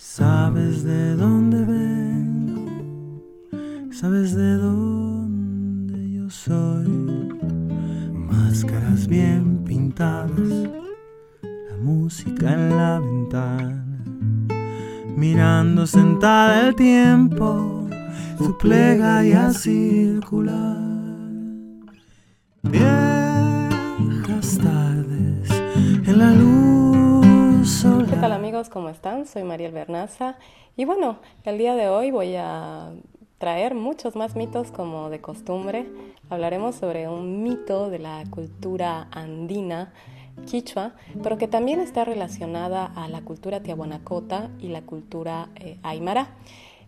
Sabes de dónde vengo, sabes de dónde yo soy. Máscaras bien pintadas, la música en la ventana, mirando sentada el tiempo, su plegaria circular. Viejas tardes en la luz solar. ¿Qué tal amigos? ¿Cómo están? Soy Mariel Bernaza y bueno, el día de hoy voy a traer muchos más mitos como de costumbre. Hablaremos sobre un mito de la cultura andina quichua, pero que también está relacionada a la cultura tiahuanacota y la cultura eh, aymara.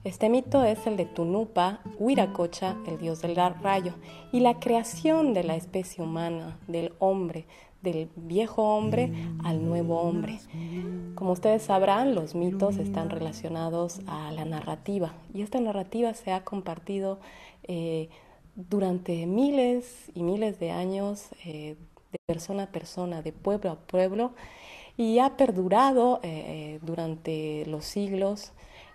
Este mito es el de Tunupa, Huiracocha, el dios del rayo, y la creación de la especie humana, del hombre, del viejo hombre al nuevo hombre. Como ustedes sabrán, los mitos están relacionados a la narrativa y esta narrativa se ha compartido eh, durante miles y miles de años eh, de persona a persona, de pueblo a pueblo y ha perdurado eh, durante los siglos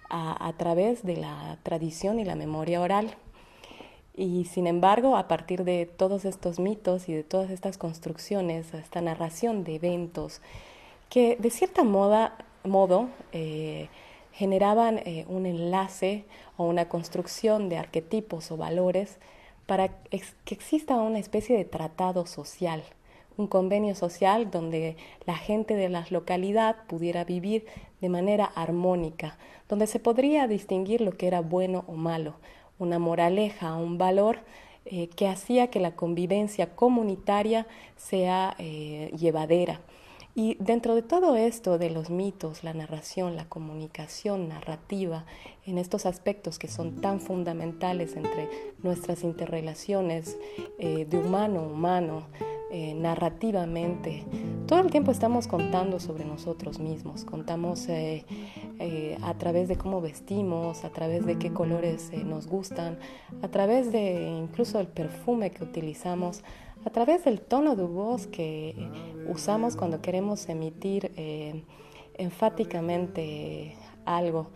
a, través de la tradición y la memoria oral. Y sin embargo, a partir de todos estos mitos y de todas estas construcciones, esta narración de eventos, que de cierta moda, modo eh, generaban eh, un enlace o una construcción de arquetipos o valores para que exista una especie de tratado social un convenio social donde la gente de la localidad pudiera vivir de manera armónica, donde se podría distinguir lo que era bueno o malo, una moraleja, un valor eh, que hacía que la convivencia comunitaria sea eh, llevadera. Y dentro de todo esto de los mitos, la narración, la comunicación narrativa, en estos aspectos que son tan fundamentales entre nuestras interrelaciones eh, de humano a humano, eh, narrativamente. Todo el tiempo estamos contando sobre nosotros mismos, contamos eh, a través de cómo vestimos, a través de qué colores nos gustan, a través de incluso el perfume que utilizamos, a través del tono de voz que usamos cuando queremos emitir enfáticamente algo.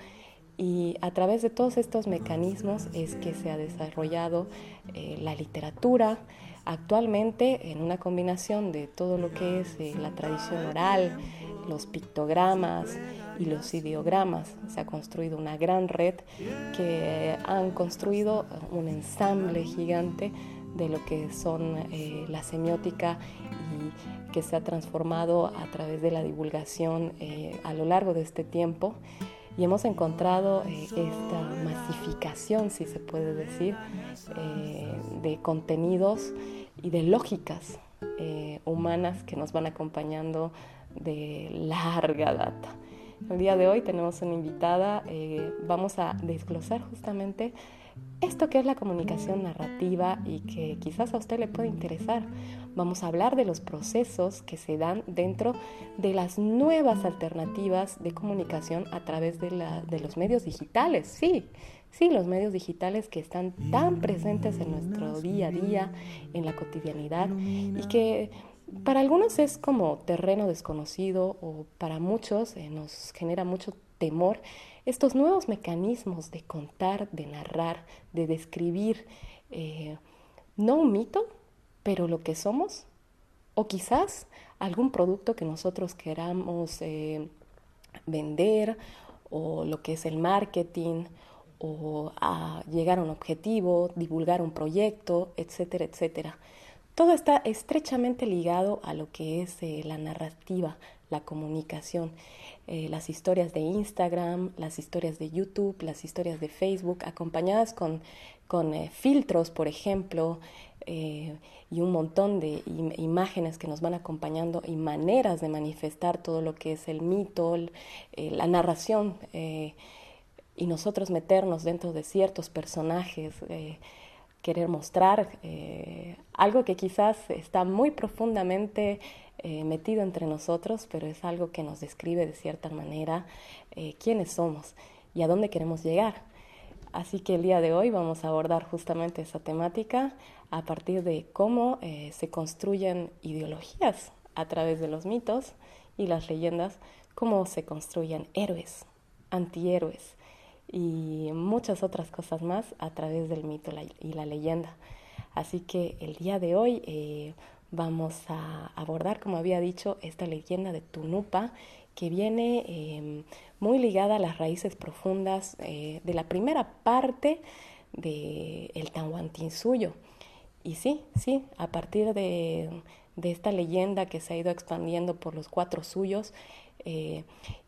Y a través de todos estos mecanismos es que se ha desarrollado la literatura, Actualmente, en una combinación de todo lo que es eh, la tradición oral, los pictogramas y los ideogramas, se ha construido una gran red que han construido un ensamble gigante de lo que son eh, la semiótica y que se ha transformado a través de la divulgación eh, a lo largo de este tiempo y hemos encontrado esta masificación, si se puede decir, de contenidos y de lógicas eh, humanas que nos van acompañando de larga data. El día de hoy tenemos una invitada, eh, vamos a desglosar justamente esto que es la comunicación narrativa y que quizás a usted le puede interesar. Vamos a hablar de los procesos que se dan dentro de las nuevas alternativas de comunicación a través de, la, de los medios digitales. Sí, Sí, los medios digitales que están tan presentes en nuestro día a día, en la cotidianidad, y que para algunos es como terreno desconocido o para muchos eh, nos genera mucho temor estos nuevos mecanismos de contar, de narrar, de describir, eh, no un mito, pero lo que somos, o quizás algún producto que nosotros queramos eh, vender, o lo que es el marketing, o a llegar a un objetivo, divulgar un proyecto, etcétera, etcétera. Todo está estrechamente ligado a lo que es eh, la narrativa, la comunicación, eh, las historias de Instagram, las historias de YouTube, las historias de Facebook, acompañadas con, con eh, filtros, por ejemplo, y un montón de imágenes que nos van acompañando y maneras de manifestar todo lo que es el mito, la narración y nosotros meternos dentro de ciertos personajes, querer mostrar eh, algo que quizás está muy profundamente eh, metido entre nosotros, pero es algo que nos describe de cierta manera quiénes somos y a dónde queremos llegar. Así que el día de hoy vamos a abordar justamente esa temática a partir de cómo se construyen ideologías a través de los mitos y las leyendas, cómo se construyen héroes antihéroes y muchas otras cosas más a través del mito y la leyenda. Así que el día de hoy eh, vamos a abordar, como había dicho, esta leyenda de Tunupa que viene em, muy ligada a las raíces profundas eh, de la primera parte del el Tahuantinsuyo. Y sí, sí, a partir de, esta leyenda que se ha ido expandiendo por los cuatro suyos eh,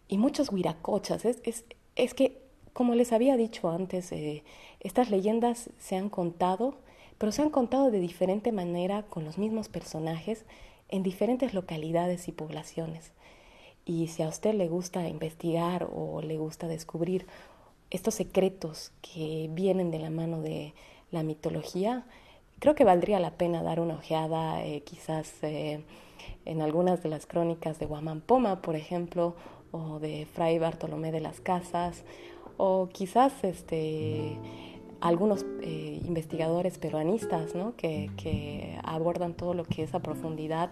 y muchos huiracochas, es, es, que, como les había dicho antes, eh, estas leyendas se han contado, pero se han contado de diferente manera con los mismos personajes en diferentes localidades y poblaciones. Y si a usted le gusta investigar o le gusta descubrir estos secretos que vienen de la mano de la mitología, creo que valdría la pena dar una ojeada eh, quizás eh, en algunas de las crónicas de Guamampoma, por ejemplo, o de Fray Bartolomé de las Casas, o quizás este, algunos eh, investigadores peruanistas ¿no? que, que, abordan todo lo que es a profundidad,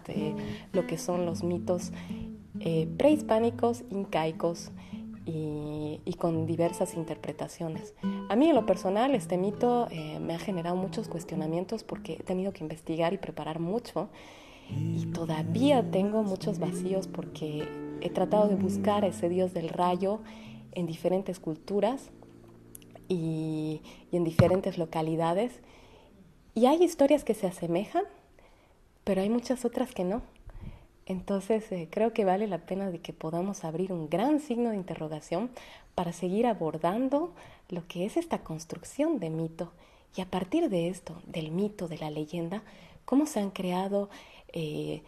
lo que son los mitos prehispánicos, incaicos, y, con diversas interpretaciones. A mí en lo personal este mito eh, me ha generado muchos cuestionamientos porque he tenido que investigar y preparar mucho y todavía tengo muchos vacíos porque he tratado de buscar ese dios del rayo en diferentes culturas y, en diferentes localidades y hay historias que se asemejan, pero hay muchas otras que no. Entonces eh, creo que vale la pena de que podamos abrir un gran signo de interrogación para seguir abordando lo que es esta construcción de mito. Y a partir de esto, del mito, de la leyenda, cómo se han creado eh,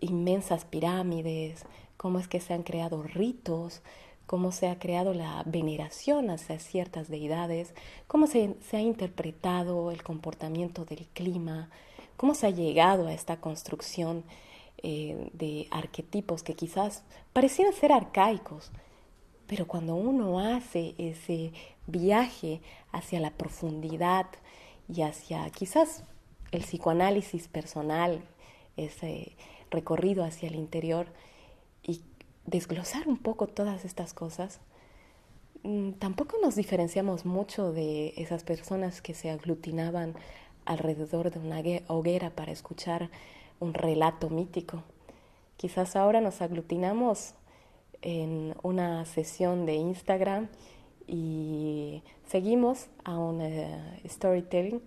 inmensas pirámides, cómo es que se han creado ritos, cómo se ha creado la veneración hacia ciertas deidades, cómo se, ha interpretado el comportamiento del clima, cómo se ha llegado a esta construcción eh, de arquetipos que quizás parecían ser arcaicos, pero cuando uno hace ese viaje hacia la profundidad y hacia quizás el psicoanálisis personal, ese recorrido hacia el interior desglosar un poco todas estas cosas, mm, tampoco nos diferenciamos mucho de esas personas que se aglutinaban alrededor de una hoguera para escuchar un relato mítico. Quizás ahora nos aglutinamos en una sesión de Instagram y seguimos a un eh, storytelling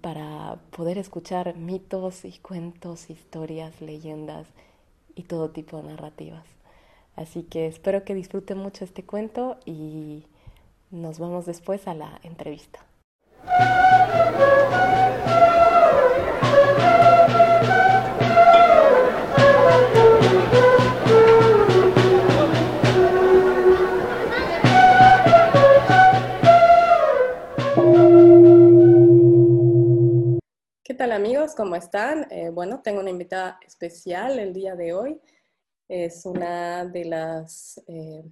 para poder escuchar mitos y cuentos, historias, leyendas y todo tipo de narrativas. Así que espero que disfruten mucho este cuento y nos vemos después a la entrevista. tal amigos? ¿Cómo están? Eh, bueno, tengo una invitada especial el día de hoy. Es una de las, eh,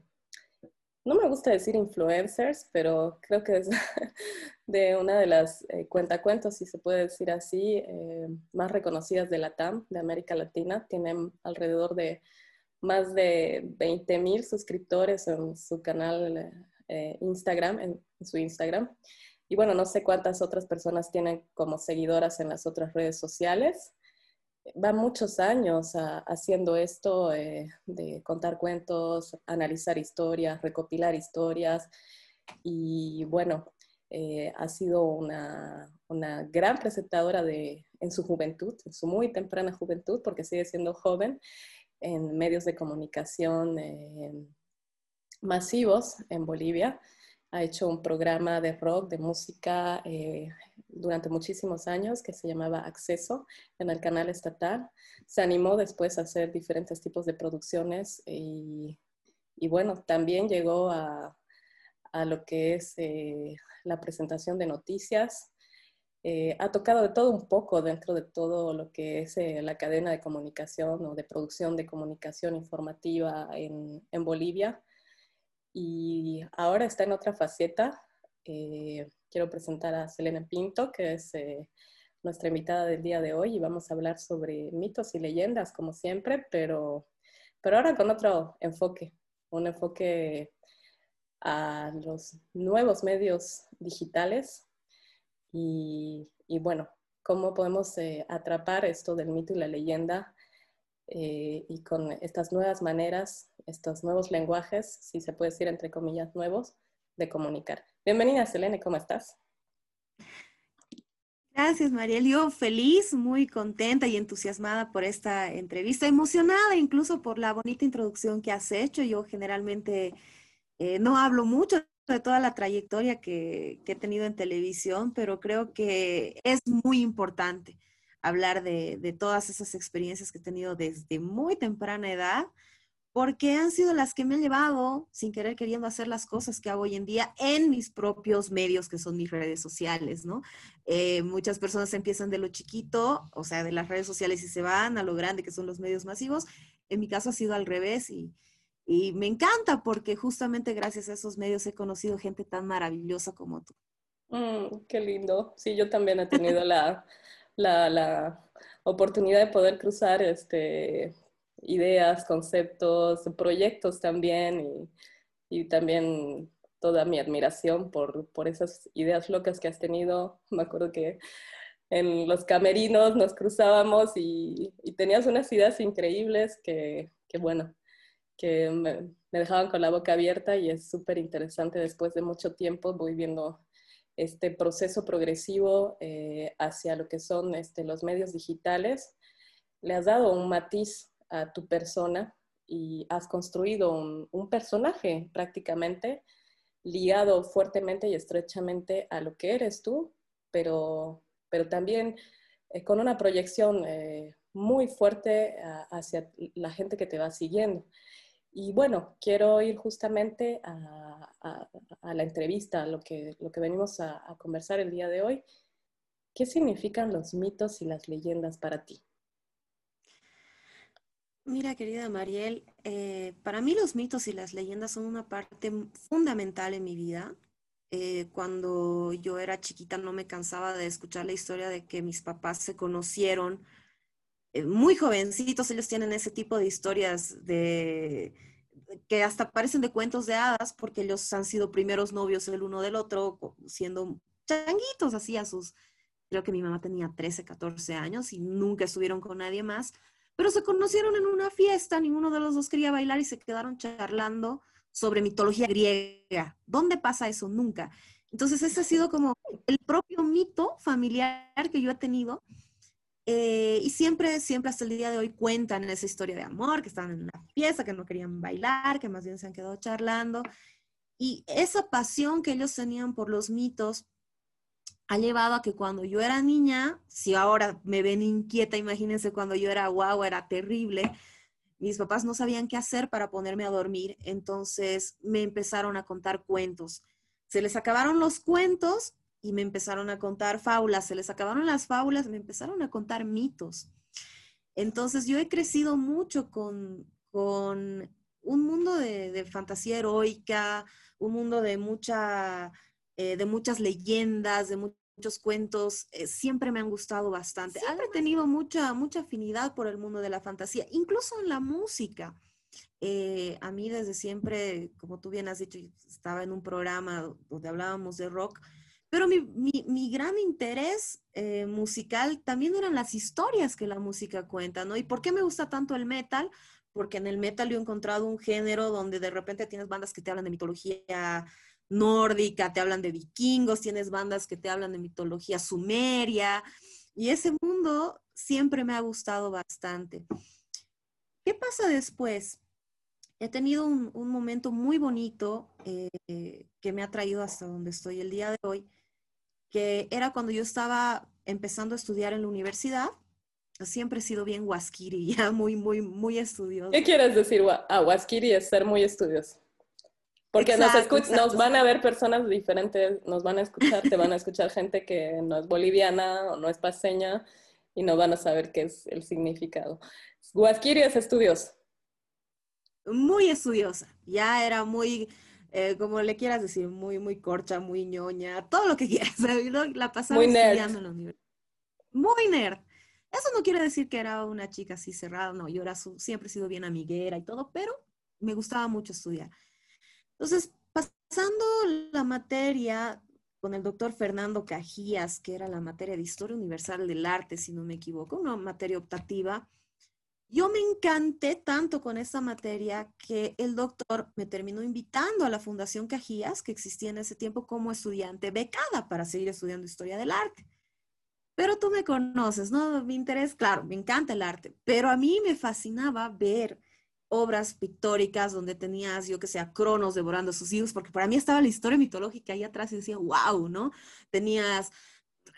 no me gusta decir influencers, pero creo que es de una de las eh, cuentacuentos, si se puede decir así, más reconocidas de la TAM, de América Latina. Tienen alrededor de más de 20 mil suscriptores en su canal Instagram, en su Instagram. Y bueno, no sé cuántas otras personas tienen como seguidoras en las otras redes sociales. Va muchos años haciendo esto eh, de contar cuentos, analizar historias, recopilar historias. Y bueno, eh, ha sido una, una, gran presentadora de, en su juventud, en su muy temprana juventud, porque sigue siendo joven, en medios de comunicación eh, masivos en Bolivia ha hecho un programa de rock, de música eh, durante muchísimos años que se llamaba Acceso en el canal estatal. Se animó después a hacer diferentes tipos de producciones y, bueno, también llegó a, lo que es eh, la presentación de noticias. Eh, ha tocado de todo un poco dentro de todo lo que es la cadena de comunicación o de producción de comunicación informativa en, en Bolivia y ahora está en otra faceta. Eh, quiero presentar a Selena Pinto, que es eh, nuestra invitada del día de hoy y vamos a hablar sobre mitos y leyendas, como siempre, pero, pero ahora con otro enfoque, un enfoque a los nuevos medios digitales y, bueno, cómo podemos eh, atrapar esto del mito y la leyenda eh, y con estas nuevas maneras, estos nuevos lenguajes, si se puede decir entre comillas nuevos, de comunicar. Bienvenida, Selene, ¿cómo estás? Gracias, Mariel. Yo feliz, muy contenta y entusiasmada por esta entrevista, emocionada incluso por la bonita introducción que has hecho. Yo generalmente eh, no hablo mucho de toda la trayectoria que, he tenido en televisión, pero creo que es muy importante hablar de, de, todas esas experiencias que he tenido desde muy temprana edad porque han sido las que me han llevado, sin querer queriendo, hacer las cosas que hago hoy en día en mis propios medios, que son mis redes sociales, ¿no? Eh, muchas personas empiezan de lo chiquito, o sea, de las redes sociales y se van a lo grande, que son los medios masivos. En mi caso ha sido al revés y, y me encanta porque justamente gracias a esos medios he conocido gente tan maravillosa como tú. Mm, qué lindo. Sí, yo también he tenido la, la, la oportunidad de poder cruzar este, ideas, conceptos, proyectos también y, también toda mi admiración por, por, esas ideas locas que has tenido. Me acuerdo que en los camerinos nos cruzábamos y, tenías unas ideas increíbles que, que bueno, que me, dejaban con la boca abierta y es súper interesante después de mucho tiempo voy viendo este proceso progresivo eh, hacia lo que son este, los medios digitales. Le has dado un matiz a tu persona y has construido un, personaje prácticamente ligado fuertemente y estrechamente a lo que eres tú, pero, pero también eh, con una proyección eh, muy fuerte hacia la gente que te va siguiendo. Y bueno, quiero ir justamente a, la entrevista, a lo que, lo que venimos a conversar el día de hoy. ¿Qué significan los mitos y las leyendas para ti? Mira, querida Mariel, eh, para mí los mitos y las leyendas son una parte fundamental en mi vida. Eh, cuando yo era chiquita no me cansaba de escuchar la historia de que mis papás se conocieron muy jovencitos. Ellos tienen ese tipo de historias de que hasta parecen de cuentos de hadas porque ellos han sido primeros novios el uno del otro, siendo changuitos así a sus, creo que mi mamá tenía 13, 14 años y nunca estuvieron con nadie más pero se conocieron en una fiesta, ninguno de los dos quería bailar y se quedaron charlando sobre mitología griega. ¿Dónde pasa eso? Nunca. Entonces ese ha sido como el propio mito familiar que yo he tenido. Eh, y siempre, siempre hasta el día de hoy cuentan esa historia de amor, que estaban en una fiesta, que no querían bailar, que más bien se han quedado charlando. Y esa pasión que ellos tenían por los mitos ha llevado a que cuando yo era niña, si ahora me ven inquieta, imagínense cuando yo era guau, era terrible, mis papás no sabían qué hacer para ponerme a dormir, entonces me empezaron a contar cuentos. Se les acabaron los cuentos y me empezaron a contar fábulas, se les acabaron las fábulas, me empezaron a contar mitos. Entonces yo he crecido mucho con, con un mundo de, fantasía heroica, un mundo de mucha... Eh, de muchas leyendas, de muchos cuentos, eh, siempre me han gustado bastante. he tenido mucha, mucha afinidad por el mundo de la fantasía, incluso en la música. Eh, a mí desde siempre, como tú bien has dicho, estaba en un programa donde hablábamos de rock, pero mi, mi, gran interés eh, musical también eran las historias que la música cuenta, ¿no? ¿Y por qué me gusta tanto el metal? Porque en el metal yo he encontrado un género donde de repente tienes bandas que te hablan de mitología nórdica, te hablan de vikingos, tienes bandas que te hablan de mitología sumeria, y ese mundo siempre me ha gustado bastante. ¿Qué pasa después? He tenido un, momento muy bonito eh, que me ha traído hasta donde estoy el día de hoy, que era cuando yo estaba empezando a estudiar en la universidad. Siempre he sido bien huasquiri, ya muy, muy, muy estudioso. ¿Qué quieres decir? Ah, huasquiri es ser muy estudioso. Porque nos, nos van a ver personas diferentes, nos van a escuchar, te van a escuchar gente que no es boliviana o no es paseña y no van a saber qué es el significado. Guasquiri es estudioso. Muy estudiosa, ya era muy, eh, como le quieras decir, muy, muy corcha, muy ñoña, todo lo que quieras. La pasaba estudiando en la universidad. Muy nerd. Eso no quiere decir que era una chica así cerrada, no, yo era siempre he sido bien amiguera y todo, pero me gustaba mucho estudiar. Entonces, pasando la materia con el doctor Fernando Cajías, que era la materia de Historia Universal del Arte, si no me equivoco, una materia optativa, yo me encanté tanto con esta materia que el doctor me terminó invitando a la Fundación Cajías, que existía en ese tiempo como estudiante becada para seguir estudiando historia del arte. Pero tú me conoces, ¿no? Mi interés, claro, me encanta el arte, pero a mí me fascinaba ver obras pictóricas donde tenías, yo que sé, a Cronos devorando a sus hijos, porque para mí estaba la historia mitológica ahí atrás y decía, wow, ¿no? Tenías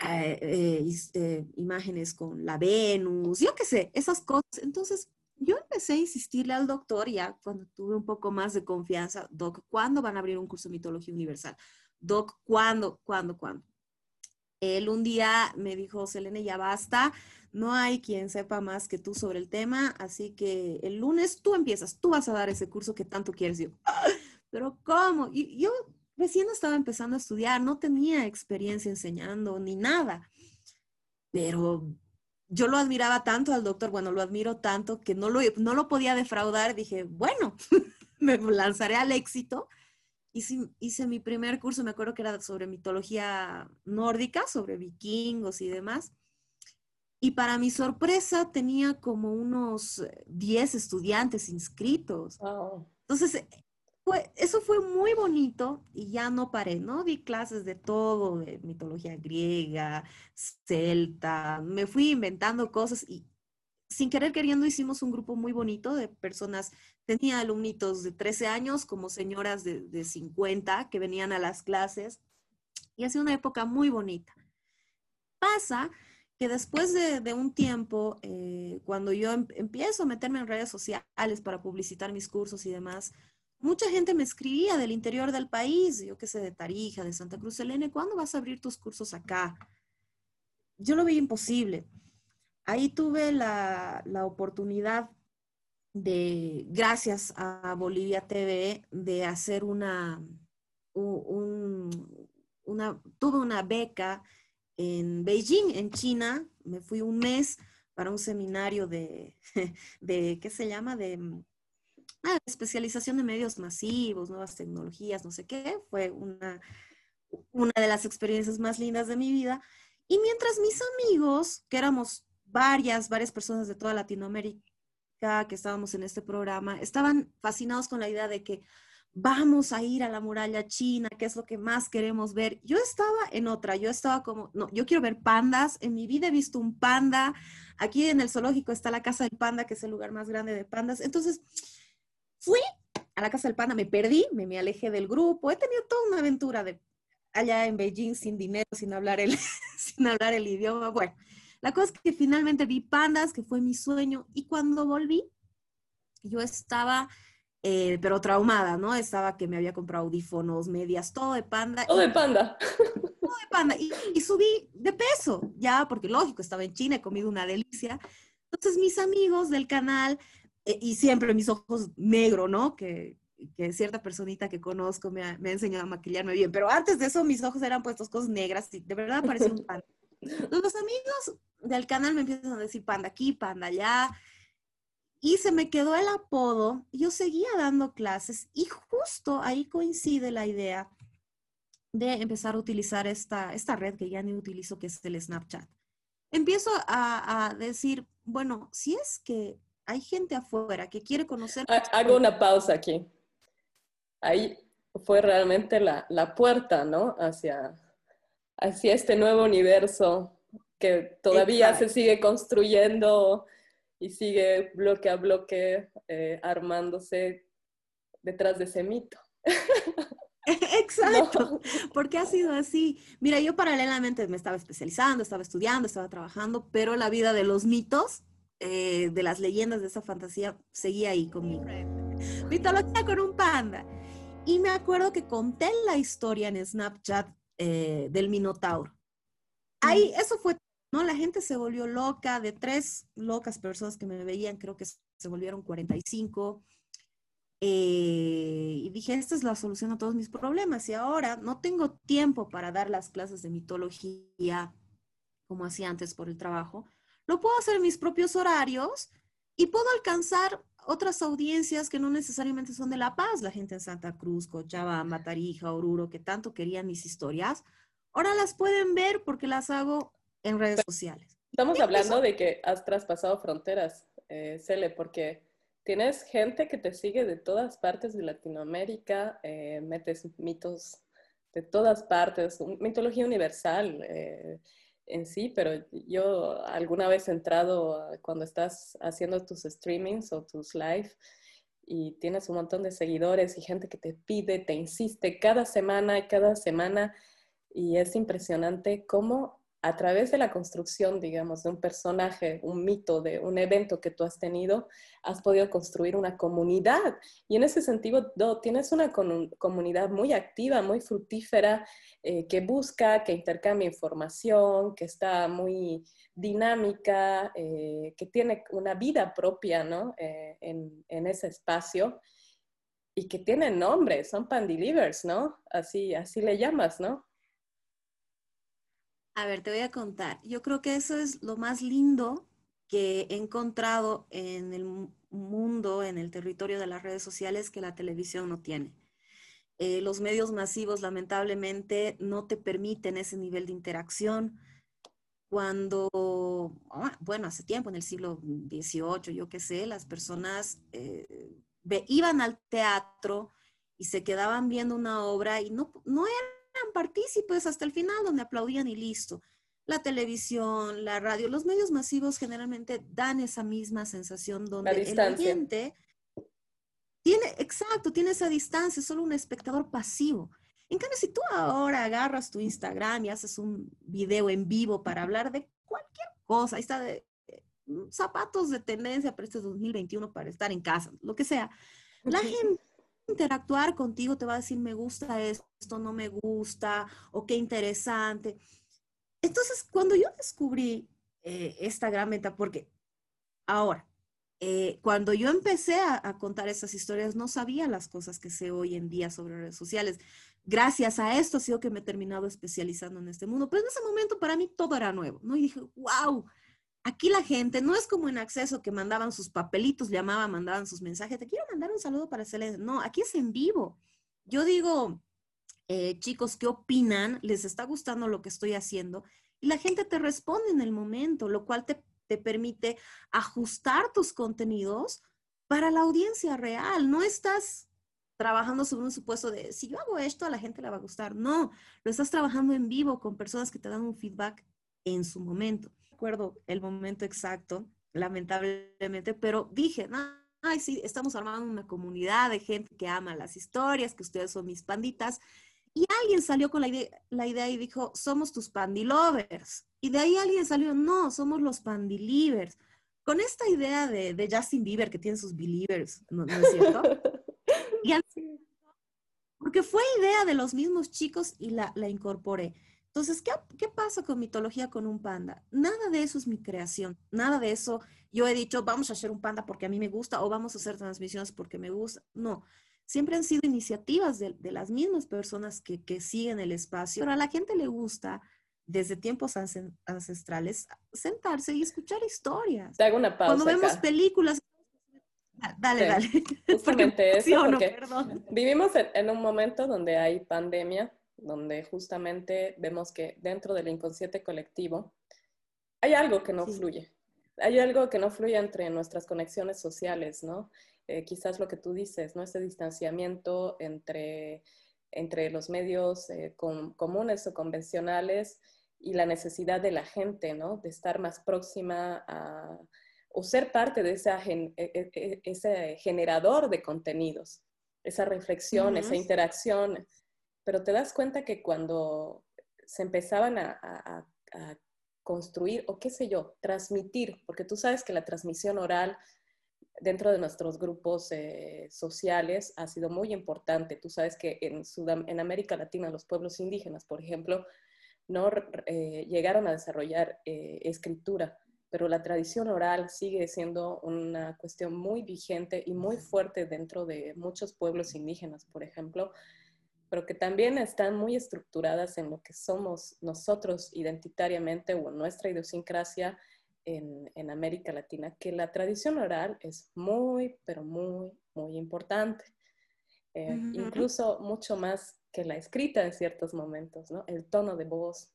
eh, eh, eh, imágenes con la Venus, yo qué sé, esas cosas. Entonces, yo empecé a insistirle al doctor ya cuando tuve un poco más de confianza, Doc, ¿cuándo van a abrir un curso de mitología universal? Doc, ¿cuándo? ¿Cuándo? ¿Cuándo? Él un día me dijo, Selene, ya basta, no hay quien sepa más que tú sobre el tema, así que el lunes tú empiezas, tú vas a dar ese curso que tanto quieres. yo, pero ¿cómo? Y yo recién estaba empezando a estudiar, no tenía experiencia enseñando ni nada, pero yo lo admiraba tanto al doctor, bueno, lo admiro tanto que no lo, no lo podía defraudar. Dije, bueno, me lanzaré al éxito. Hice, hice mi primer curso, me acuerdo que era sobre mitología nórdica, sobre vikingos y demás. Y para mi sorpresa tenía como unos 10 estudiantes inscritos. Entonces, eso fue muy bonito y ya no paré, ¿no? Di clases de todo, de mitología griega, celta, me fui inventando cosas y sin querer queriendo hicimos un grupo muy bonito de personas, tenía alumnitos de 13 años como señoras de, de 50 que venían a las clases y hacía una época muy bonita. Pasa que después de, un tiempo, eh, cuando yo em, empiezo a meterme en redes sociales para publicitar mis cursos y demás, mucha gente me escribía del interior del país, yo qué sé, de Tarija, de Santa Cruz Elene, ¿cuándo vas a abrir tus cursos acá? Yo lo vi imposible. Ahí tuve la, oportunidad de, gracias a Bolivia TV, de hacer una, una tuve una beca en Beijing, en China. Me fui un mes para un seminario de, de ¿qué se llama? De ah, especialización de medios masivos, nuevas tecnologías, no sé qué. Fue una, una de las experiencias más lindas de mi vida. Y mientras mis amigos, que éramos varias, varias personas de toda Latinoamérica que estábamos en este programa, estaban fascinados con la idea de que vamos a ir a la muralla china, que es lo que más queremos ver. Yo estaba en otra, yo estaba como, no, yo quiero ver pandas, en mi vida he visto un panda, aquí en el zoológico está la Casa del Panda, que es el lugar más grande de pandas. Entonces, Fui a la casa del panda, me perdí, me, me alejé del grupo, he tenido toda una aventura de allá en Beijing sin dinero, sin hablar el, sin hablar el idioma. Bueno, la cosa es que finalmente vi pandas, que fue mi sueño, y cuando volví, yo estaba, eh, pero traumada, ¿no? Estaba que me había comprado audífonos, medias, todo de panda. Todo de panda. Todo de panda. Y, y, subí de peso, ya, porque lógico, estaba en China, he comido una delicia. Entonces mis amigos del canal y siempre mis ojos negro, ¿no? Que, que cierta personita que conozco me ha, me ha, enseñado a maquillarme bien, pero antes de eso mis ojos eran puestos cosas negras y de verdad parecía un panda. Los amigos del canal me empiezan a decir panda aquí, panda allá, y se me quedó el apodo, yo seguía dando clases y justo ahí coincide la idea de empezar a utilizar esta, esta red que ya ni utilizo, que es el Snapchat. Empiezo a, a decir, bueno, si es que hay gente afuera que quiere conocer. Hago una pausa aquí. Ahí fue realmente la, la puerta, ¿no? Hacia, hacia este nuevo universo que todavía se sigue construyendo y sigue bloque a bloque eh, armándose detrás de ese mito. Exacto, porque ha sido así. Mira, yo paralelamente me estaba especializando, estaba estudiando, estaba trabajando, pero la vida de los mitos eh, de las leyendas de esa fantasía seguía ahí conmigo. Mitología con un panda. Y me acuerdo que conté la historia en Snapchat eh, del Minotauro. Ahí, eso fue, ¿no? La gente se volvió loca, de tres locas personas que me veían, creo que se volvieron 45. Eh, y dije, esta es la solución a todos mis problemas. Y ahora no tengo tiempo para dar las clases de mitología como hacía antes por el trabajo, lo puedo hacer en mis propios horarios y puedo alcanzar otras audiencias que no necesariamente son de La Paz, la gente en Santa Cruz, Cochabamba, Tarija, Oruro, que tanto querían mis historias, ahora las pueden ver porque las hago en redes sociales. Estamos hablando de que has traspasado fronteras, eh, Cele, porque tienes gente que te sigue de todas partes de Latinoamérica, eh, metes mitos de todas partes, mitología universal. Eh, en sí, pero yo alguna vez he entrado cuando estás haciendo tus streamings o tus live y tienes un montón de seguidores y gente que te pide, te insiste cada semana y cada semana y es impresionante cómo a través de la construcción, digamos, de un personaje, un mito, de un evento que tú has tenido, has podido construir una comunidad. Y en ese sentido, tienes una comunidad muy activa, muy fructífera, eh, que busca, que intercambia información, que está muy dinámica, eh, que tiene una vida propia ¿no? Eh, en, ese espacio y que tiene nombre, son pandilivers, ¿no? Así, así le llamas, ¿no? A ver, te voy a contar. Yo creo que eso es lo más lindo que he encontrado en el mundo, en el territorio de las redes sociales que la televisión no tiene. Eh, los medios masivos lamentablemente no te permiten ese nivel de interacción. Cuando, ah, bueno, hace tiempo, en el siglo XVIII, yo qué sé, las personas eh, iban al teatro y se quedaban viendo una obra y no, no era partícipes hasta el final, donde aplaudían y listo. La televisión, la radio, los medios masivos generalmente dan esa misma sensación donde el ambiente tiene, exacto, tiene esa distancia, solo un espectador pasivo. En cambio, si tú ahora agarras tu Instagram y haces un video en vivo para hablar de cualquier cosa, ahí está de mm, zapatos de tendencia para este 2021 para estar en casa, lo que sea, la gente interactuar contigo, te va a decir, me gusta esto, no me gusta, o qué interesante. Entonces, cuando yo descubrí eh, esta gran meta, porque ahora, eh, cuando yo empecé a, contar esas historias, no sabía las cosas que sé hoy en día sobre redes sociales. Gracias a esto ha sido que me he terminado especializando en este mundo, pero en ese momento para mí todo era nuevo, ¿no? Y dije, wow, Aquí la gente no es como en acceso que mandaban sus papelitos, llamaban, mandaban sus mensajes. Te quiero mandar un saludo para hacerles. No, aquí es en vivo. Yo digo, eh, chicos, ¿qué opinan? ¿Les está gustando lo que estoy haciendo? Y la gente te responde en el momento, lo cual te, te permite ajustar tus contenidos para la audiencia real. No estás trabajando sobre un supuesto de si yo hago esto a la gente le va a gustar. No, lo estás trabajando en vivo con personas que te dan un feedback en su momento recuerdo el momento exacto, lamentablemente, pero dije, ay, sí, estamos armando una comunidad de gente que ama las historias, que ustedes son mis panditas. Y alguien salió con la idea, la idea y dijo, somos tus pandilovers. Y de ahí alguien salió, no, somos los pandilivers. Con esta idea de, de Justin Bieber que tiene sus believers, ¿no, es cierto? y porque fue idea de los mismos chicos y la, la incorporé. Entonces, ¿qué, pasa con mitología con un panda? Nada de eso es mi creación, nada de eso yo he dicho, vamos a hacer un panda porque a mí me gusta o vamos a hacer transmisiones porque me gusta. No, siempre han sido iniciativas de, las mismas personas que, siguen el espacio, pero a la gente le gusta desde tiempos ancestrales sentarse y escuchar historias. Te hago una pausa. Cuando vemos películas, Dale, dale. Justamente eso, porque vivimos en, un momento donde hay pandemia, donde justamente vemos que dentro del inconsciente colectivo hay algo que no fluye. Hay algo que no fluye entre nuestras conexiones sociales, ¿no? Eh, quizás lo que tú dices, ¿no? Ese distanciamiento entre, entre los medios eh, comunes o convencionales y la necesidad de la gente, ¿no? De estar más próxima a, o ser parte de e, e, e, ese generador de contenidos, esa reflexión, esa interacción pero te das cuenta que cuando se empezaban a, construir, o qué sé yo, transmitir, porque tú sabes que la transmisión oral dentro de nuestros grupos eh, sociales ha sido muy importante. Tú sabes que en, en América Latina los pueblos indígenas, por ejemplo, no eh, llegaron a desarrollar eh, escritura, pero la tradición oral sigue siendo una cuestión muy vigente y muy fuerte dentro de muchos pueblos indígenas, por ejemplo, pero que también están muy estructuradas en lo que somos nosotros identitariamente o en nuestra idiosincrasia en, en, América Latina que la tradición oral es muy, pero muy, muy importante. Eh, incluso mucho más que la escrita en ciertos momentos, ¿no? El tono de voz,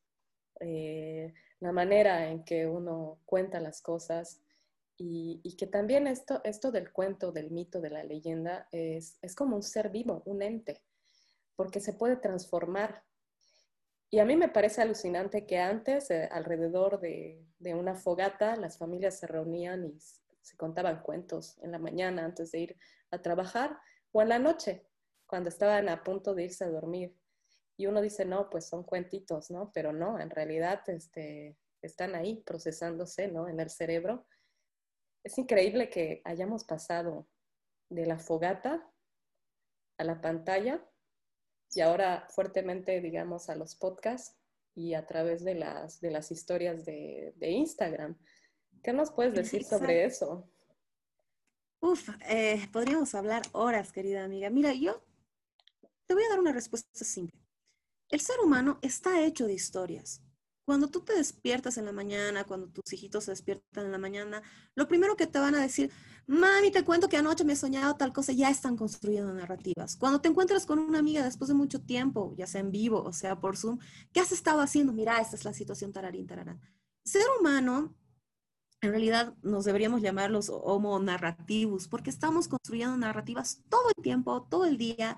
eh, la manera en que uno cuenta las cosas y, y, que también esto, esto del cuento, del mito, de la leyenda es, es como un ser vivo, un ente, porque se puede transformar. Y a mí me parece alucinante que antes, eh, alrededor de, de, una fogata, las familias se reunían y se contaban cuentos en la mañana antes de ir a trabajar o en la noche, cuando estaban a punto de irse a dormir. Y uno dice, no, pues son cuentitos, ¿no? Pero no, en realidad este, están ahí procesándose, ¿no? En el cerebro. Es increíble que hayamos pasado de la fogata a la pantalla y ahora fuertemente, digamos, a los podcasts y a través de las, de las historias de, de Instagram. ¿Qué nos puedes decir sobre eso? Uf, eh, podríamos hablar horas, querida amiga. Mira, yo te voy a dar una respuesta simple. El ser humano está hecho de historias. Cuando tú te despiertas en la mañana, cuando tus hijitos se despiertan en la mañana, lo primero que te van a decir, mami, te cuento que anoche me he soñado tal cosa, ya están construyendo narrativas. Cuando te encuentras con una amiga después de mucho tiempo, ya sea en vivo o sea por Zoom, ¿qué has estado haciendo? Mira, esta es la situación tararín, tararán. Ser humano, en realidad nos deberíamos llamar los homo narrativos, porque estamos construyendo narrativas todo el tiempo, todo el día,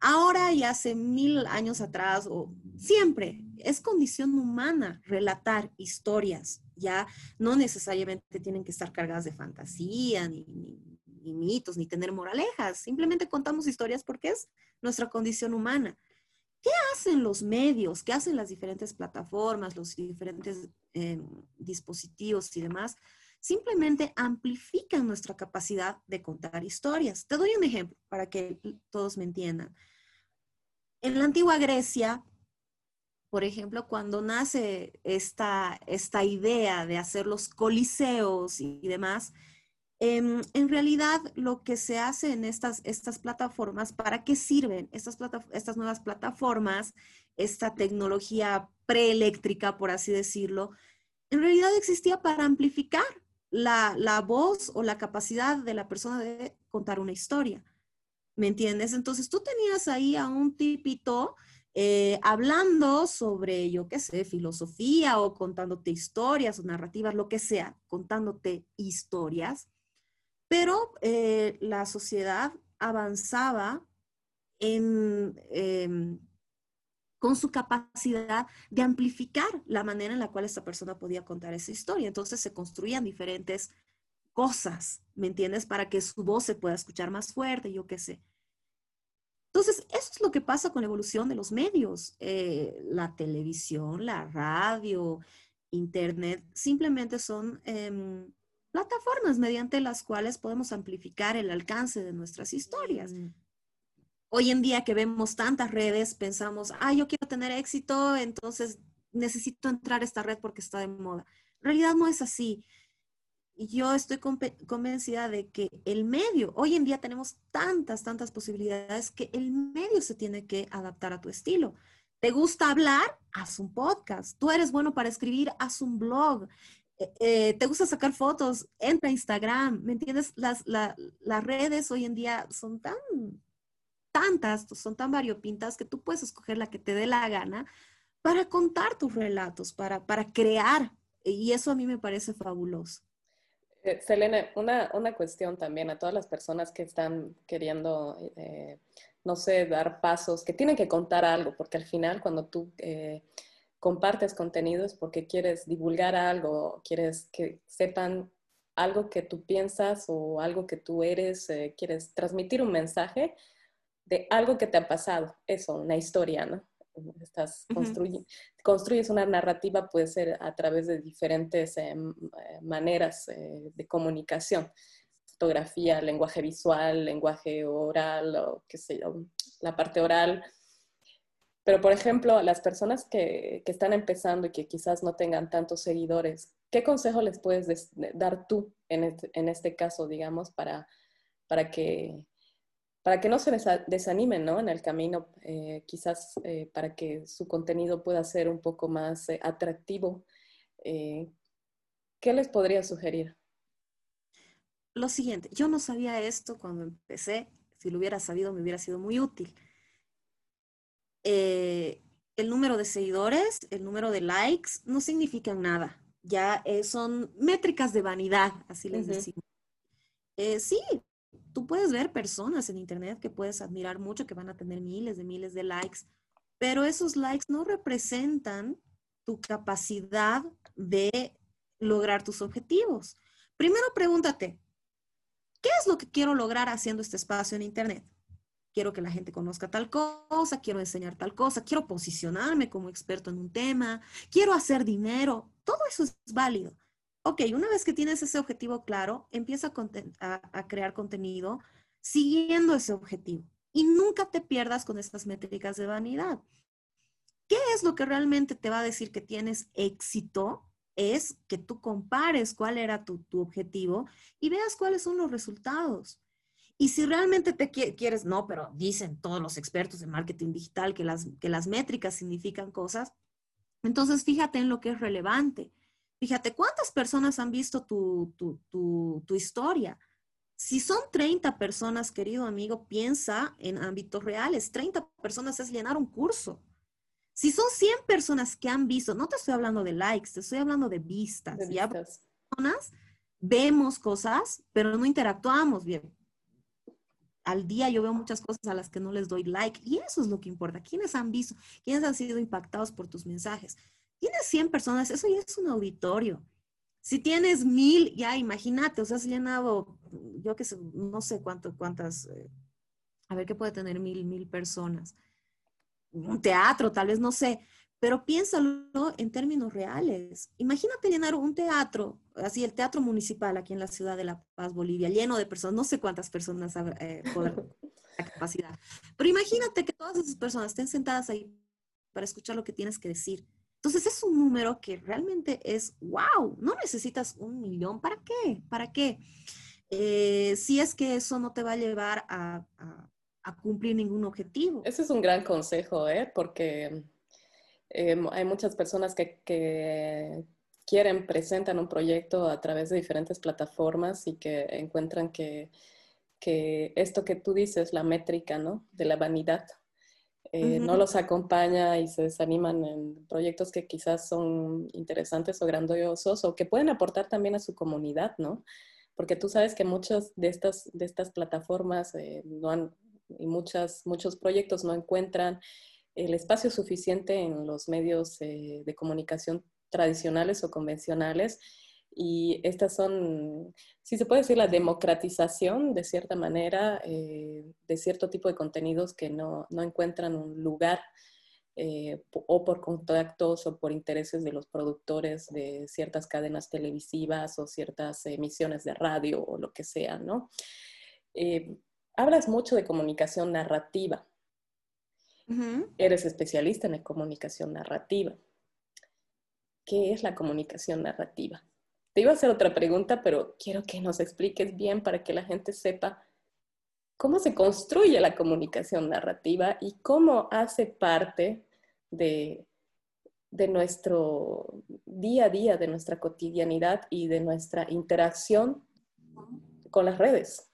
ahora y hace mil años atrás, o siempre, es condición humana relatar historias, ya no necesariamente tienen que estar cargadas de fantasía, ni, mitos, ni tener moralejas, simplemente contamos historias porque es nuestra condición humana. ¿Qué hacen los medios? ¿Qué hacen las diferentes plataformas, los diferentes eh, dispositivos y demás? Simplemente amplifican nuestra capacidad de contar historias. Te doy un ejemplo para que todos me entiendan. En la antigua Grecia, por ejemplo, cuando nace esta, esta idea de hacer los coliseos y, demás, em, en realidad lo que se hace en estas, estas plataformas, ¿para qué sirven estas, estas nuevas plataformas, esta tecnología preeléctrica, por así decirlo? En realidad existía para amplificar la, la voz o la capacidad de la persona de contar una historia. ¿Me entiendes? Entonces tú tenías ahí a un tipito eh, hablando sobre, yo qué sé, filosofía o contándote historias o narrativas, lo que sea, contándote historias, pero eh, la sociedad avanzaba en, em, con su capacidad de amplificar la manera en la cual esta persona podía contar esa historia. Entonces se construían diferentes cosas, ¿me entiendes? Para que su voz se pueda escuchar más fuerte, yo qué sé. Entonces, eso es lo que pasa con la evolución de los medios. Eh, la televisión, la radio, internet, simplemente son em, plataformas mediante las cuales podemos amplificar el alcance de nuestras historias. Mm. Hoy en día que vemos tantas redes, pensamos, ah, yo quiero tener éxito, entonces necesito entrar a esta red porque está de moda. En realidad no es así yo estoy convencida de que el medio, hoy en día tenemos tantas, tantas posibilidades que el medio se tiene que adaptar a tu estilo. ¿Te gusta hablar? Haz un podcast. ¿Tú eres bueno para escribir? Haz un blog. Eh, eh, ¿Te gusta sacar fotos? Entra a Instagram. ¿Me entiendes? Las, las redes hoy en día son tan, tantas, son tan variopintas que tú puedes escoger la que te dé la gana para contar tus relatos, para, para crear. Y eso a mí me parece fabuloso. Eh, Selene, una, una, cuestión también a todas las personas que están queriendo, eh, no sé, dar pasos, que tienen que contar algo, porque al final cuando tú eh, compartes contenidos porque quieres divulgar algo, quieres que sepan algo que tú piensas o algo que tú eres, quieres transmitir un mensaje de algo que te ha pasado, eso, una historia, ¿no? Estás construyes una narrativa, puede ser a través de diferentes eh, eh, maneras eh, de comunicación, fotografía, lenguaje visual, lenguaje oral, o qué sé yo, la parte oral. Pero, por ejemplo, las personas que, que están empezando y que quizás no tengan tantos seguidores, ¿qué consejo les puedes dar tú en este, en este caso, digamos, para, para que para que no se desanimen ¿no? en el camino, eh, quizás eh, para que su contenido pueda ser un poco más eh, atractivo. ¿qué les podría sugerir? Lo siguiente, yo no sabía esto cuando empecé, si lo hubiera sabido me hubiera sido muy útil. El número de seguidores, el número de likes, no significan nada. Ya son métricas de vanidad, así les decimos. Eh, sí, tú puedes ver personas en Internet que puedes admirar mucho, que van a tener miles de miles de likes, pero esos likes no representan tu capacidad de lograr tus objetivos. Primero pregúntate, ¿qué es lo que quiero lograr haciendo este espacio en Internet? Quiero que la gente conozca tal cosa, quiero enseñar tal cosa, quiero posicionarme como experto en un tema, quiero hacer dinero. Todo eso es válido. Ok, una vez que tienes ese objetivo claro, empieza a, crear contenido siguiendo ese objetivo. Y nunca te pierdas con estas métricas de vanidad. ¿Qué es lo que realmente te va a decir que tienes éxito? Es que tú compares cuál era tu, objetivo y veas cuáles son los resultados. Y si realmente te quieres, no, pero dicen todos los expertos de marketing digital que las, que las métricas significan cosas, entonces fíjate en lo que es relevante. Fíjate cuántas personas han visto tu, tu historia. Si son 30 personas, querido amigo, piensa en ámbitos reales. 30 personas es llenar un curso. Si son 100 personas que han visto, no te estoy hablando de likes, te estoy hablando de vistas. De ya personas vemos cosas, pero no interactuamos bien. Al día yo veo muchas cosas a las que no les doy like y eso es lo que importa. ¿Quiénes han visto? ¿Quiénes han sido impactados por tus mensajes? Tienes 100 personas, eso ya es un auditorio. Si tienes mil, ya imagínate, o sea, has llenado, yo que sé, no sé cuánto, cuántas, eh, a ver qué puede tener mil, mil personas un teatro, tal vez, no sé, pero piénsalo en términos reales. Imagínate llenar un teatro, así el teatro municipal aquí en la ciudad de La Paz, Bolivia, lleno de personas, no sé cuántas personas eh, la capacidad, pero imagínate que todas esas personas estén sentadas ahí para escuchar lo que tienes que decir. Entonces es un número que realmente es, wow, no necesitas un millón, ¿para qué? ¿Para qué? Eh, si es que eso no te va a llevar a cumplir ningún objetivo. Ese es un gran consejo, ¿eh? porque em, hay muchas personas que, que, quieren, presentan un proyecto a través de diferentes plataformas y que encuentran que, que esto que tú dices, la métrica ¿no? de la vanidad, eh, no los acompaña y se desaniman en proyectos que quizás son interesantes o grandiosos o que pueden aportar también a su comunidad, ¿no? Porque tú sabes que muchas de estas, de estas plataformas eh, no han, y muchas, muchos proyectos no encuentran el espacio suficiente en los medios eh, de comunicación tradicionales o convencionales. Y estas son, si se puede decir, la democratización de cierta manera eh, de cierto tipo de contenidos que no, no encuentran un lugar eh, o por contactos o por intereses de los productores de ciertas cadenas televisivas o ciertas emisiones de radio o lo que sea, ¿no? hablas mucho de comunicación narrativa. Eres especialista en la comunicación narrativa. ¿Qué es la comunicación narrativa? Te iba a hacer otra pregunta, pero quiero que nos expliques bien para que la gente sepa cómo se construye la comunicación narrativa y cómo hace parte de, de nuestro día a día, de nuestra cotidianidad y de nuestra interacción con las redes.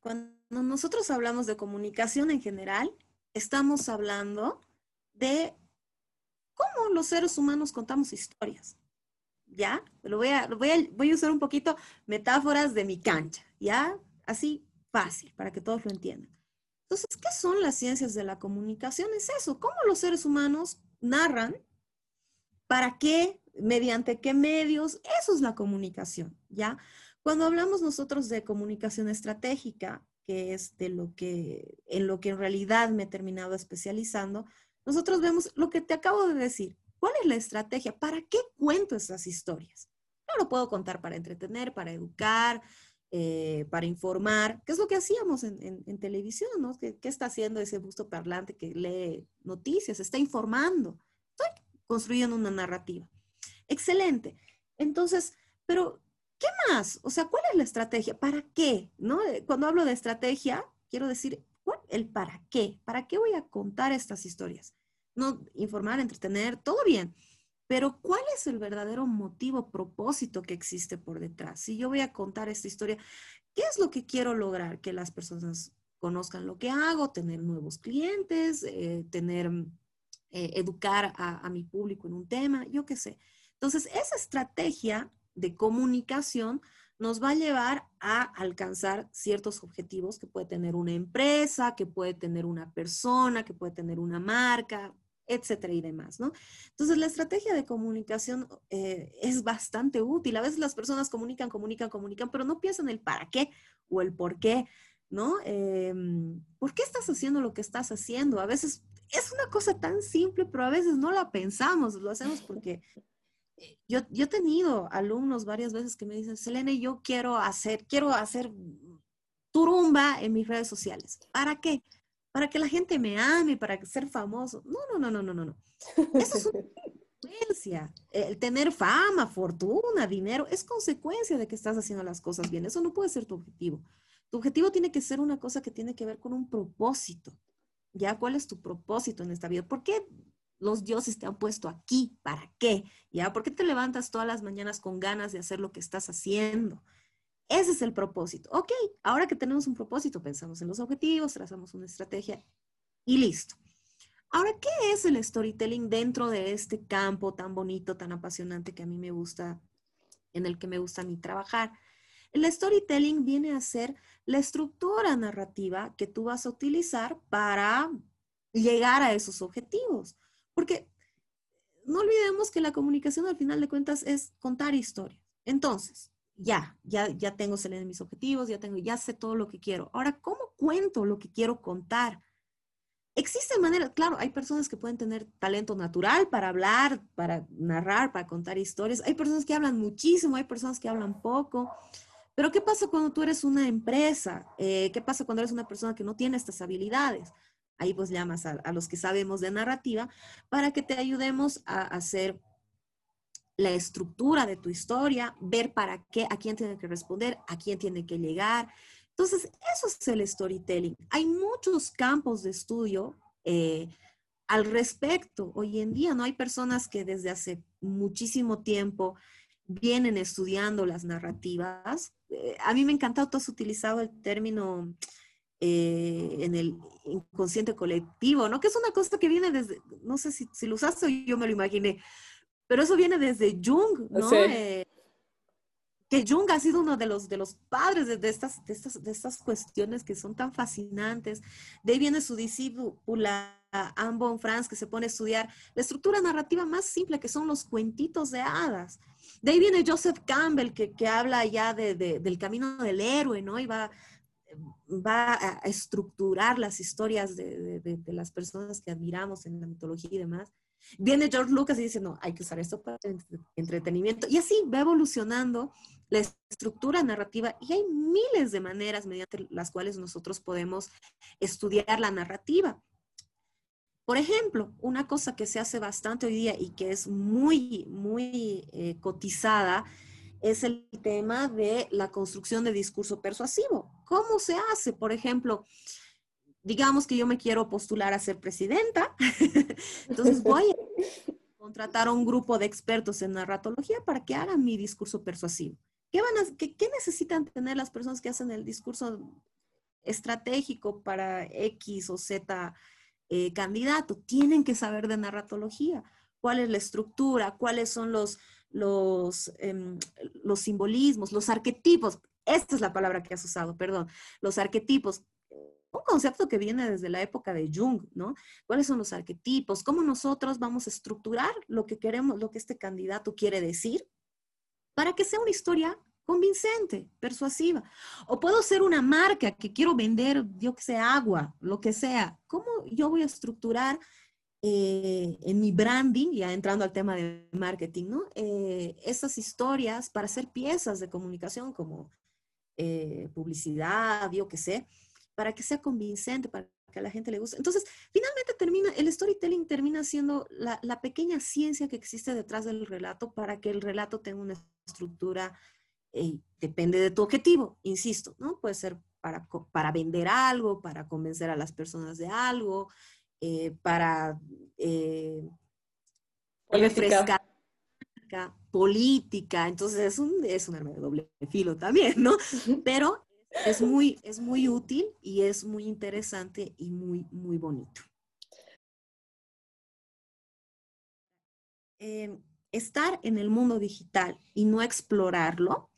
Cuando nosotros hablamos de comunicación en general, estamos hablando de cómo los seres humanos contamos historias. ¿Ya? Lo voy a, voy a, voy a usar un poquito metáforas de mi cancha, ¿ya? Así fácil, para que todos lo entiendan. Entonces, ¿qué son las ciencias de la comunicación? Es eso, cómo los seres humanos narran, para qué, mediante qué medios, eso es la comunicación, ¿ya? Cuando hablamos nosotros de comunicación estratégica, que es de lo que, en lo que en realidad me he terminado especializando, nosotros vemos lo que te acabo de decir. ¿Cuál es la estrategia? ¿Para qué cuento esas historias? No lo puedo contar para entretener, para educar, eh, para informar, ¿Qué es lo que hacíamos en, televisión, ¿no? ¿Qué, ¿Qué, está haciendo ese busto parlante que lee noticias? Está informando. Estoy construyendo una narrativa. Excelente. Entonces, pero ¿Qué más? O sea, ¿cuál es la estrategia? ¿Para qué? ¿No? Eh, cuando hablo de estrategia, quiero decir. El para qué. ¿Para qué voy a contar estas historias? No informar, entretener, todo bien. Pero ¿cuál es el verdadero motivo, propósito que existe por detrás? Si yo voy a contar esta historia, ¿qué es lo que quiero lograr? Que las personas conozcan lo que hago, tener nuevos clientes, eh, tener, eh, educar a, a mi público en un tema, yo qué sé. Entonces, esa estrategia de comunicación nos va a llevar a alcanzar ciertos objetivos que puede tener una empresa, que puede tener una persona, que puede tener una marca, etcétera y demás, ¿no? Entonces, la estrategia de comunicación eh, es bastante útil. A veces las personas comunican, comunican, comunican, pero no piensan el para qué o el por qué, ¿no? Em, ¿Por qué estás haciendo lo que estás haciendo? A veces es una cosa tan simple, pero a veces no la pensamos, lo hacemos porque eh, yo, yo he tenido alumnos varias veces que me dicen, Selene, yo quiero hacer, quiero hacer turumba en mis redes sociales. ¿Para qué? para que la gente me ame, para ser famoso. No, no, no, no, no, no. Eso es una consecuencia. El tener fama, fortuna, dinero, es consecuencia de que estás haciendo las cosas bien. Eso no puede ser tu objetivo. Tu objetivo tiene que ser una cosa que tiene que ver con un propósito. ¿Ya? ¿Cuál es tu propósito en esta vida? ¿Por qué los dioses te han puesto aquí? ¿Para qué? ¿Ya? ¿Por qué te levantas todas las mañanas con ganas de hacer lo que estás haciendo? Ese es el propósito. Ok, ahora que tenemos un propósito, pensamos en los objetivos, trazamos una estrategia y listo. Ahora, ¿qué es el storytelling dentro de este campo tan bonito, tan apasionante que a mí me gusta, en el que me gusta a mí trabajar? El storytelling viene a ser la estructura narrativa que tú vas a utilizar para llegar a esos objetivos. Porque no olvidemos que la comunicación al final de cuentas es contar historias. Entonces, ya, ya, ya tengo mis objetivos, ya tengo, ya sé todo lo que quiero. Ahora, ¿cómo cuento lo que quiero contar? Existen maneras, claro, hay personas que pueden tener talento natural para hablar, para narrar, para contar historias. Hay personas que hablan muchísimo, hay personas que hablan poco. Pero ¿qué pasa cuando tú eres una empresa? Eh, ¿Qué pasa cuando eres una persona que no tiene estas habilidades? Ahí pues llamas a, los que sabemos de narrativa para que te ayudemos a hacer la estructura de tu historia, ver para qué, a quién tiene que responder, a quién tiene que llegar. Entonces, eso es el storytelling. Hay muchos campos de estudio eh, al respecto. Hoy en día no hay personas que desde hace muchísimo tiempo vienen estudiando las narrativas. Eh, a mí me encanta, tú has utilizado el término eh, en el inconsciente colectivo, ¿no? Que es una cosa que viene desde, no sé si, si lo usaste o yo me lo imaginé, pero eso viene desde Jung, ¿no? Eh, que Jung ha sido uno de los, de los padres de, estas, de, estas, de estas cuestiones que son tan fascinantes. De ahí viene su discípula Anne von Franz, que se pone a estudiar la estructura narrativa más simple, que son los cuentitos de hadas. De ahí viene Joseph Campbell, que, que habla ya de, del camino del héroe, ¿no? Y va, va a estructurar las historias de, las personas que admiramos en la mitología y demás. Viene George Lucas y dice, no, hay que usar esto para entretenimiento. Y así va evolucionando la estructura narrativa y hay miles de maneras mediante las cuales nosotros podemos estudiar la narrativa. Por ejemplo, una cosa que se hace bastante hoy día y que es muy, muy eh, cotizada es el tema de la construcción de discurso persuasivo. ¿Cómo se hace? Por ejemplo, digamos que yo me quiero postular a ser presidenta, entonces voy a contratar a un grupo de expertos en narratología para que hagan mi discurso persuasivo. ¿Qué, van a, qué, necesitan tener las personas que hacen el discurso estratégico para X o Z eh, candidato? Tienen que saber de narratología. ¿Cuál es la estructura? ¿Cuáles son los, los, em, los simbolismos, los arquetipos? Esta es la palabra que has usado, perdón. Los arquetipos un concepto que viene desde la época de Jung, ¿no? ¿Cuáles son los arquetipos? ¿Cómo nosotros vamos a estructurar lo que queremos, lo que este candidato quiere decir para que sea una historia convincente, persuasiva? O puedo ser una marca que quiero vender, yo que sé, agua, lo que sea. ¿Cómo yo voy a estructurar eh, en mi branding, ya entrando al tema de marketing, ¿no? Eh, esas historias para hacer piezas de comunicación como eh, publicidad, yo que sé, para que sea convincente, para que a la gente le guste. Entonces, finalmente termina, el storytelling termina siendo la, pequeña ciencia que existe detrás del relato para que el relato tenga una estructura, eh, depende de tu objetivo, insisto, ¿no? Puede ser para, para vender algo, para convencer a las personas de algo, eh, para eh, refrescar política, entonces es un, es un arma de doble filo también, ¿no? Pero es muy, es muy útil y es muy interesante y muy, muy bonito. Em, estar en el mundo digital y no explorarlo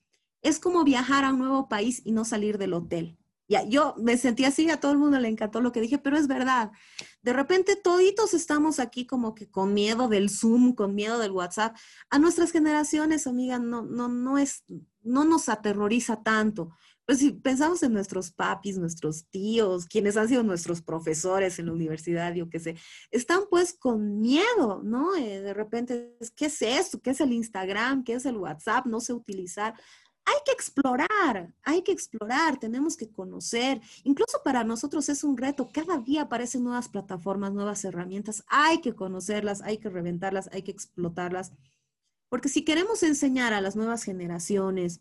es como viajar a un nuevo país y no salir del hotel. Yo me sentí así, a todo el mundo le encantó lo que dije, pero es verdad. De repente toditos estamos aquí como que con miedo del Zoom, con miedo del WhatsApp. A nuestras generaciones, amiga, no, no, no es, no nos aterroriza tanto. Pues si pensamos en nuestros papis, nuestros tíos, quienes han sido nuestros profesores en la universidad, yo qué sé, están pues con miedo, ¿no? Eh, de repente, ¿qué es esto? ¿Qué es el Instagram? ¿Qué es el WhatsApp? No sé utilizar hay que explorar, hay que explorar, tenemos que conocer. Incluso para nosotros es un reto. Cada día aparecen nuevas plataformas, nuevas herramientas. Hay que conocerlas, hay que reventarlas, hay que explotarlas. Porque si queremos enseñar a las nuevas generaciones,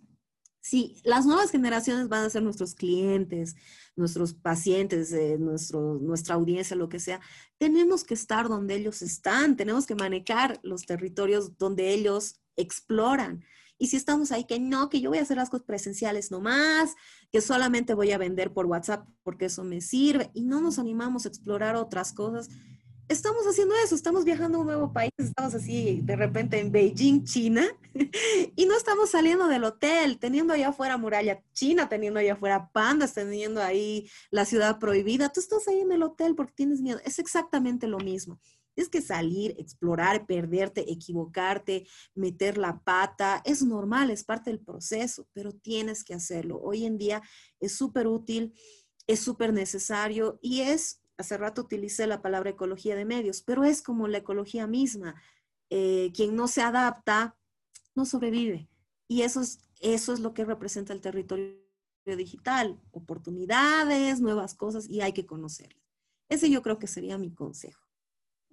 si las nuevas generaciones van a ser nuestros clientes, nuestros pacientes, eh, nuestro, nuestra audiencia, lo que sea, tenemos que estar donde ellos están, tenemos que manejar los territorios donde ellos exploran. Y si estamos ahí que no, que yo voy a hacer las cosas presenciales nomás, que solamente voy a vender por WhatsApp porque eso me sirve y no nos animamos a explorar otras cosas, estamos haciendo eso, estamos viajando a un nuevo país, estamos así de repente en Beijing, China, y no estamos saliendo del hotel, teniendo allá afuera muralla china, teniendo allá afuera pandas, teniendo ahí la ciudad prohibida. Tú estás ahí en el hotel porque tienes miedo. Es exactamente lo mismo. Tienes que salir, explorar, perderte, equivocarte, meter la pata. Es normal, es parte del proceso, pero tienes que hacerlo. Hoy en día es súper útil, es súper necesario y es, hace rato utilicé la palabra ecología de medios, pero es como la ecología misma. Eh, quien no se adapta, no sobrevive. Y eso es, eso es lo que representa el territorio digital, oportunidades, nuevas cosas y hay que conocerlas. Ese yo creo que sería mi consejo.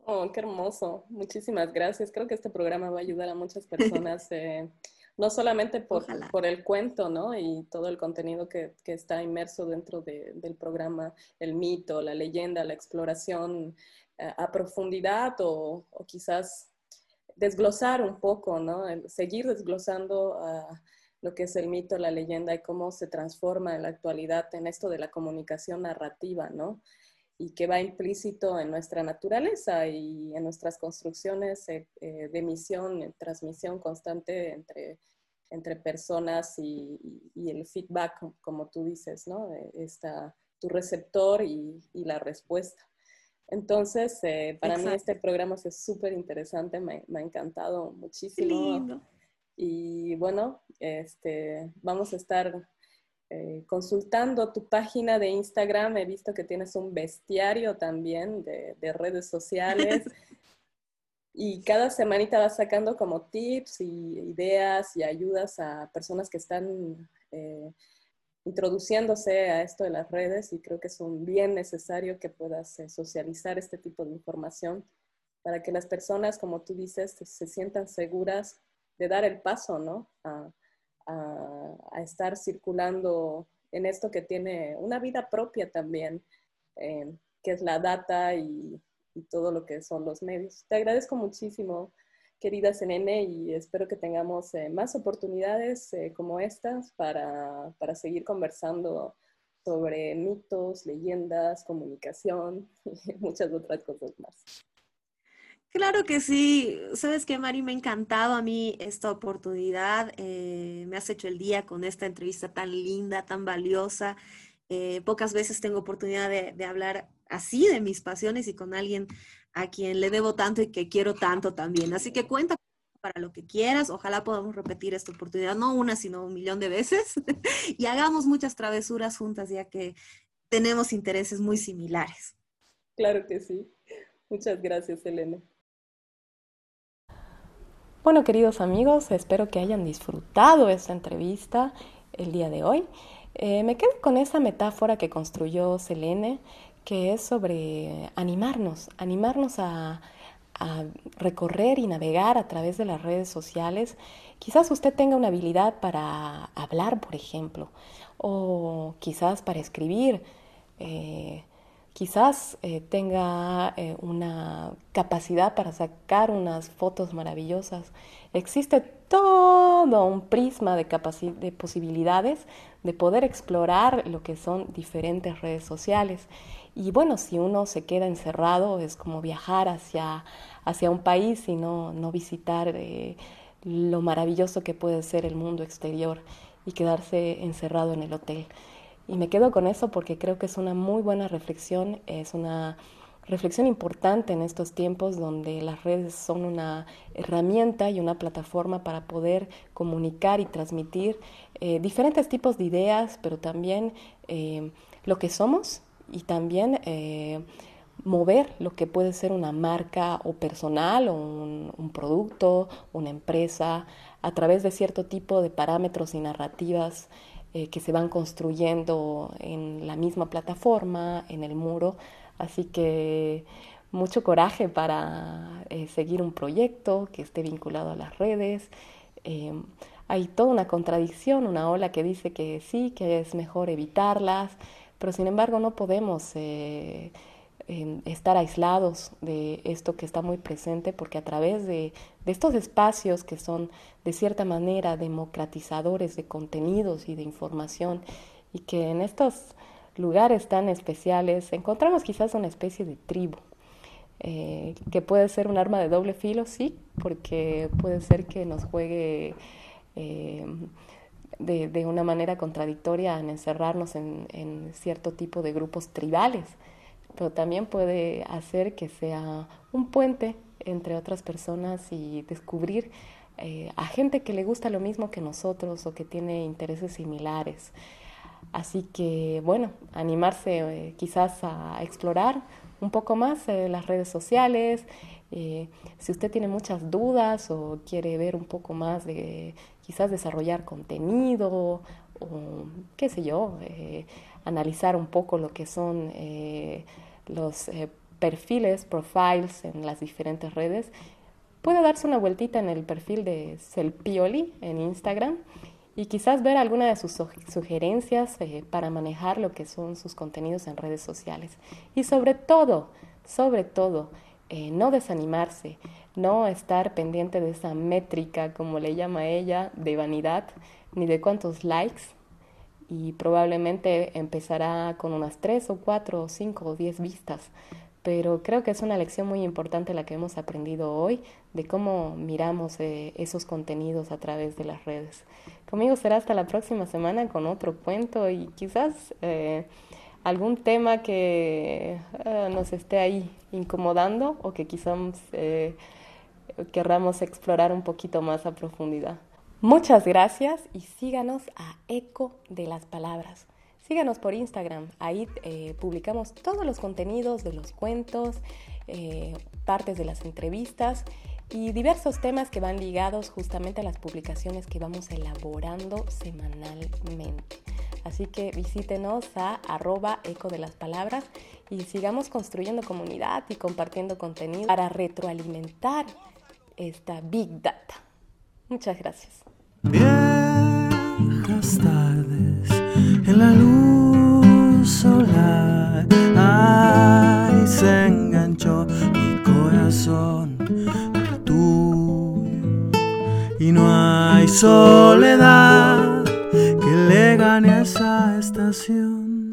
Oh, qué hermoso. Muchísimas gracias. Creo que este programa va a ayudar a muchas personas, eh, no solamente por, por, el cuento, ¿no? Y todo el contenido que, que está inmerso dentro de, del programa, el mito, la leyenda, la exploración eh, a profundidad o, o, quizás desglosar un poco, ¿no? seguir desglosando lo que es el mito, la leyenda y cómo se transforma en la actualidad en esto de la comunicación narrativa, ¿no? Y que va implícito en nuestra naturaleza y en nuestras construcciones eh, eh, de emisión, transmisión constante entre, entre personas y, el feedback, como tú dices, ¿no? Está tu receptor y, la respuesta. Entonces, eh, para mí este programa es súper interesante, me, me, ha encantado muchísimo. Y bueno, este, vamos a estar eh, consultando tu página de Instagram, he visto que tienes un bestiario también de, redes sociales. y cada semanita vas sacando como tips y ideas y ayudas a personas que están eh, introduciéndose a esto de las redes y creo que es un bien necesario que puedas eh, socializar este tipo de información para que las personas, como tú dices, se, sientan seguras de dar el paso, ¿no? a, estar circulando en esto que tiene una vida propia también, eh, que es la data y, todo lo que son los medios. Te agradezco muchísimo, querida Senene, y espero que tengamos eh, más oportunidades eh, como estas para, para seguir conversando sobre mitos, leyendas, comunicación y muchas otras cosas más. Claro que sí. Sabes que, Mari, me ha encantado a mí esta oportunidad. Eh, me has hecho el día con esta entrevista tan linda, tan valiosa. Eh, pocas veces tengo oportunidad de, hablar así de mis pasiones y con alguien a quien le debo tanto y que quiero tanto también. Así que cuenta para lo que quieras. Ojalá podamos repetir esta oportunidad, no una, sino un millón de veces. y hagamos muchas travesuras juntas, ya que tenemos intereses muy similares. Claro que sí. Muchas gracias, Elena. Bueno, queridos amigos, espero que hayan disfrutado esta entrevista el día de hoy. Eh, me quedo con esa metáfora que construyó Selene, que es sobre animarnos, animarnos a, recorrer y navegar a través de las redes sociales. Quizás usted tenga una habilidad para hablar, por ejemplo, o quizás para escribir. Eh, quizás eh, tenga eh, una capacidad para sacar unas fotos maravillosas. Existe todo un prisma de, de posibilidades de poder explorar lo que son diferentes redes sociales. Y bueno, si uno se queda encerrado, es como viajar hacia, hacia un país y no, no visitar eh, lo maravilloso que puede ser el mundo exterior y quedarse encerrado en el hotel. Y me quedo con eso porque creo que es una muy buena reflexión, es una reflexión importante en estos tiempos donde las redes son una herramienta y una plataforma para poder comunicar y transmitir eh, diferentes tipos de ideas, pero también eh, lo que somos y también eh, mover lo que puede ser una marca o personal o un producto, una empresa, a través de cierto tipo de parámetros y narrativas eh, que se van construyendo en la misma plataforma, en el muro. Así que mucho coraje para eh, seguir un proyecto que esté vinculado a las redes. Em, hay toda una contradicción, una ola que dice que sí, que es mejor evitarlas, pero sin embargo no podemos eh, estar aislados de esto que está muy presente porque a través de, estos espacios que son de cierta manera democratizadores de contenidos y de información y que en estos lugares tan especiales encontramos quizás una especie de tribu eh, que puede ser un arma de doble filo, sí, porque puede ser que nos juegue eh, de, una manera contradictoria en encerrarnos en, en cierto tipo de grupos tribales pero también puede hacer que sea un puente entre otras personas y descubrir eh, a gente que le gusta lo mismo que nosotros o que tiene intereses similares. Así que, bueno, animarse eh, quizás a explorar un poco más eh, las redes sociales. si usted tiene muchas dudas o quiere ver un poco más de quizás desarrollar contenido o qué sé yo, analizar un poco lo que son los eh, perfiles, profiles en las diferentes redes, puede darse una vueltita en el perfil de Selpioli en Instagram y quizás ver alguna de sus sugerencias eh, para manejar lo que son sus contenidos en redes sociales. Y sobre todo, sobre todo, eh, no desanimarse, no estar pendiente de esa métrica, como le llama ella, de vanidad, ni de cuántos likes, y probablemente empezará con unas tres o cuatro o cinco o diez vistas. Pero creo que es una lección muy importante la que hemos aprendido hoy de cómo miramos eh, esos contenidos a través de las redes. Conmigo será hasta la próxima semana con otro cuento y quizás eh, algún tema que eh, nos esté ahí incomodando o que quizás querramos explorar un poquito más a profundidad. Muchas gracias y síganos a Eco de las Palabras. Síganos por Instagram, ahí eh, publicamos todos los contenidos de los cuentos, eh, partes de las entrevistas y diversos temas que van ligados justamente a las publicaciones que vamos elaborando semanalmente. Así que visítenos a arroba eco de las palabras y sigamos construyendo comunidad y compartiendo contenido para retroalimentar esta Big Data. Muchas gracias. Viejas tardes en la luz solar, ay, se enganchó mi corazón al tuyo y no hay soledad que le gane a esa estación.